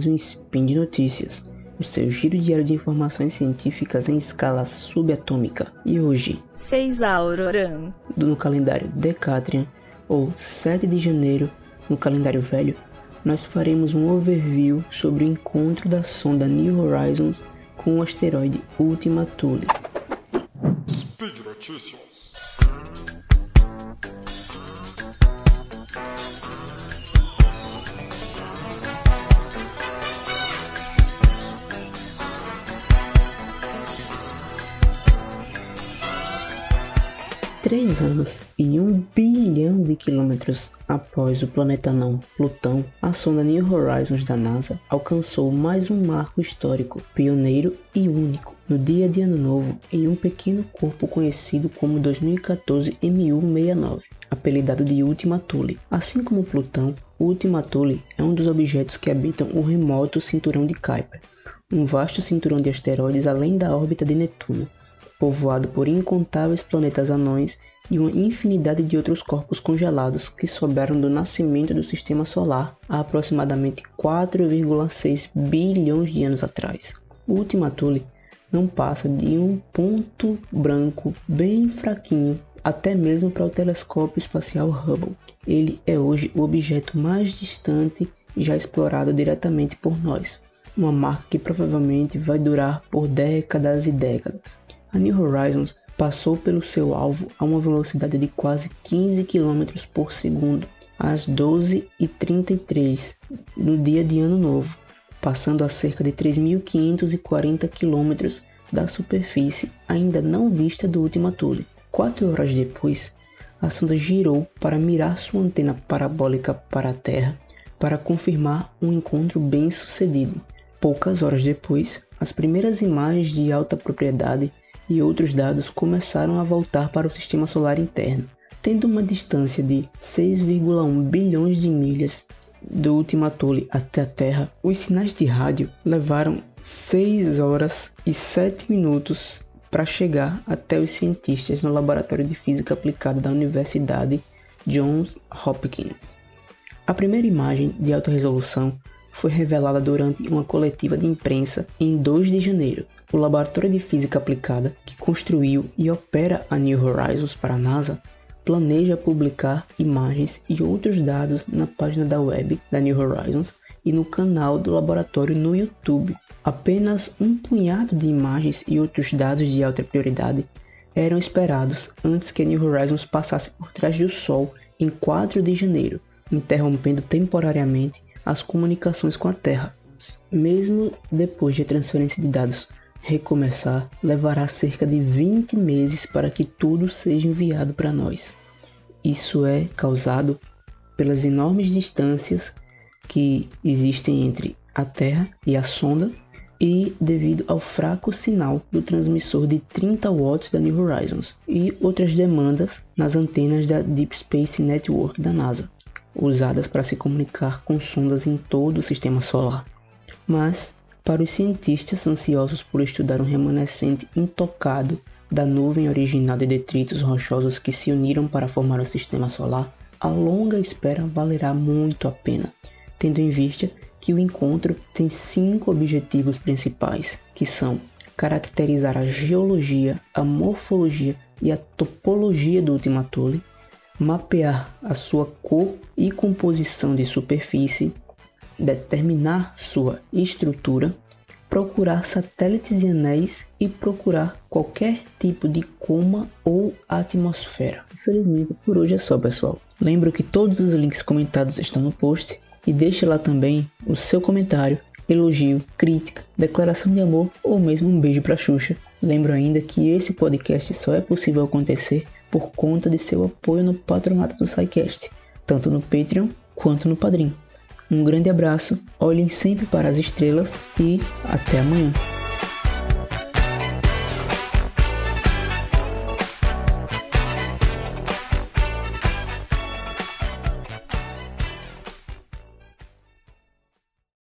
mais um Spin de Notícias, o seu giro diário de informações científicas em escala subatômica. E hoje, 6 Auroran, no calendário Decatrian, ou 7 de janeiro no calendário velho, nós faremos um overview sobre o encontro da sonda New Horizons com o asteroide Ultima Thule. Speed Notícias. Três anos e um bilhão de quilômetros após o planeta não Plutão, a sonda New Horizons da NASA alcançou mais um marco histórico, pioneiro e único, no dia de Ano Novo, em um pequeno corpo conhecido como 2014 MU-69, apelidado de Ultima Thule. Assim como Plutão, o Ultima Thule é um dos objetos que habitam o remoto cinturão de Kuiper, um vasto cinturão de asteroides além da órbita de Netuno povoado por incontáveis planetas anões e uma infinidade de outros corpos congelados que sobraram do nascimento do sistema solar há aproximadamente 4,6 bilhões de anos atrás. O Ultima Thule não passa de um ponto branco bem fraquinho até mesmo para o telescópio espacial Hubble. Ele é hoje o objeto mais distante já explorado diretamente por nós, uma marca que provavelmente vai durar por décadas e décadas a New Horizons passou pelo seu alvo a uma velocidade de quase 15 km por segundo às 12h33 no dia de Ano Novo, passando a cerca de 3.540 km da superfície ainda não vista do Ultima Thule. Quatro horas depois, a sonda girou para mirar sua antena parabólica para a Terra para confirmar um encontro bem sucedido. Poucas horas depois, as primeiras imagens de alta propriedade e outros dados começaram a voltar para o sistema solar interno, tendo uma distância de 6,1 bilhões de milhas do Ultima Thule até a Terra, os sinais de rádio levaram 6 horas e 7 minutos para chegar até os cientistas no Laboratório de Física Aplicada da Universidade Johns Hopkins. A primeira imagem de alta resolução foi revelada durante uma coletiva de imprensa em 2 de janeiro. O Laboratório de Física Aplicada, que construiu e opera a New Horizons para a NASA, planeja publicar imagens e outros dados na página da web da New Horizons e no canal do laboratório no YouTube. Apenas um punhado de imagens e outros dados de alta prioridade eram esperados antes que a New Horizons passasse por trás do Sol em 4 de janeiro, interrompendo temporariamente as comunicações com a Terra. Mesmo depois de a transferência de dados recomeçar, levará cerca de 20 meses para que tudo seja enviado para nós. Isso é causado pelas enormes distâncias que existem entre a Terra e a sonda e devido ao fraco sinal do transmissor de 30 watts da New Horizons e outras demandas nas antenas da Deep Space Network da NASA usadas para se comunicar com sondas em todo o sistema solar. Mas, para os cientistas ansiosos por estudar um remanescente intocado da nuvem original de detritos rochosos que se uniram para formar o sistema solar, a longa espera valerá muito a pena, tendo em vista que o encontro tem cinco objetivos principais, que são caracterizar a geologia, a morfologia e a topologia do Ultima Thule, mapear a sua cor e composição de superfície, determinar sua estrutura, procurar satélites e anéis e procurar qualquer tipo de coma ou atmosfera. Infelizmente, por hoje é só, pessoal. Lembro que todos os links comentados estão no post e deixe lá também o seu comentário, elogio, crítica, declaração de amor ou mesmo um beijo para Xuxa. Lembro ainda que esse podcast só é possível acontecer por conta de seu apoio no patronato do SciCast, tanto no Patreon quanto no Padrim. Um grande abraço, olhem sempre para as estrelas e até amanhã.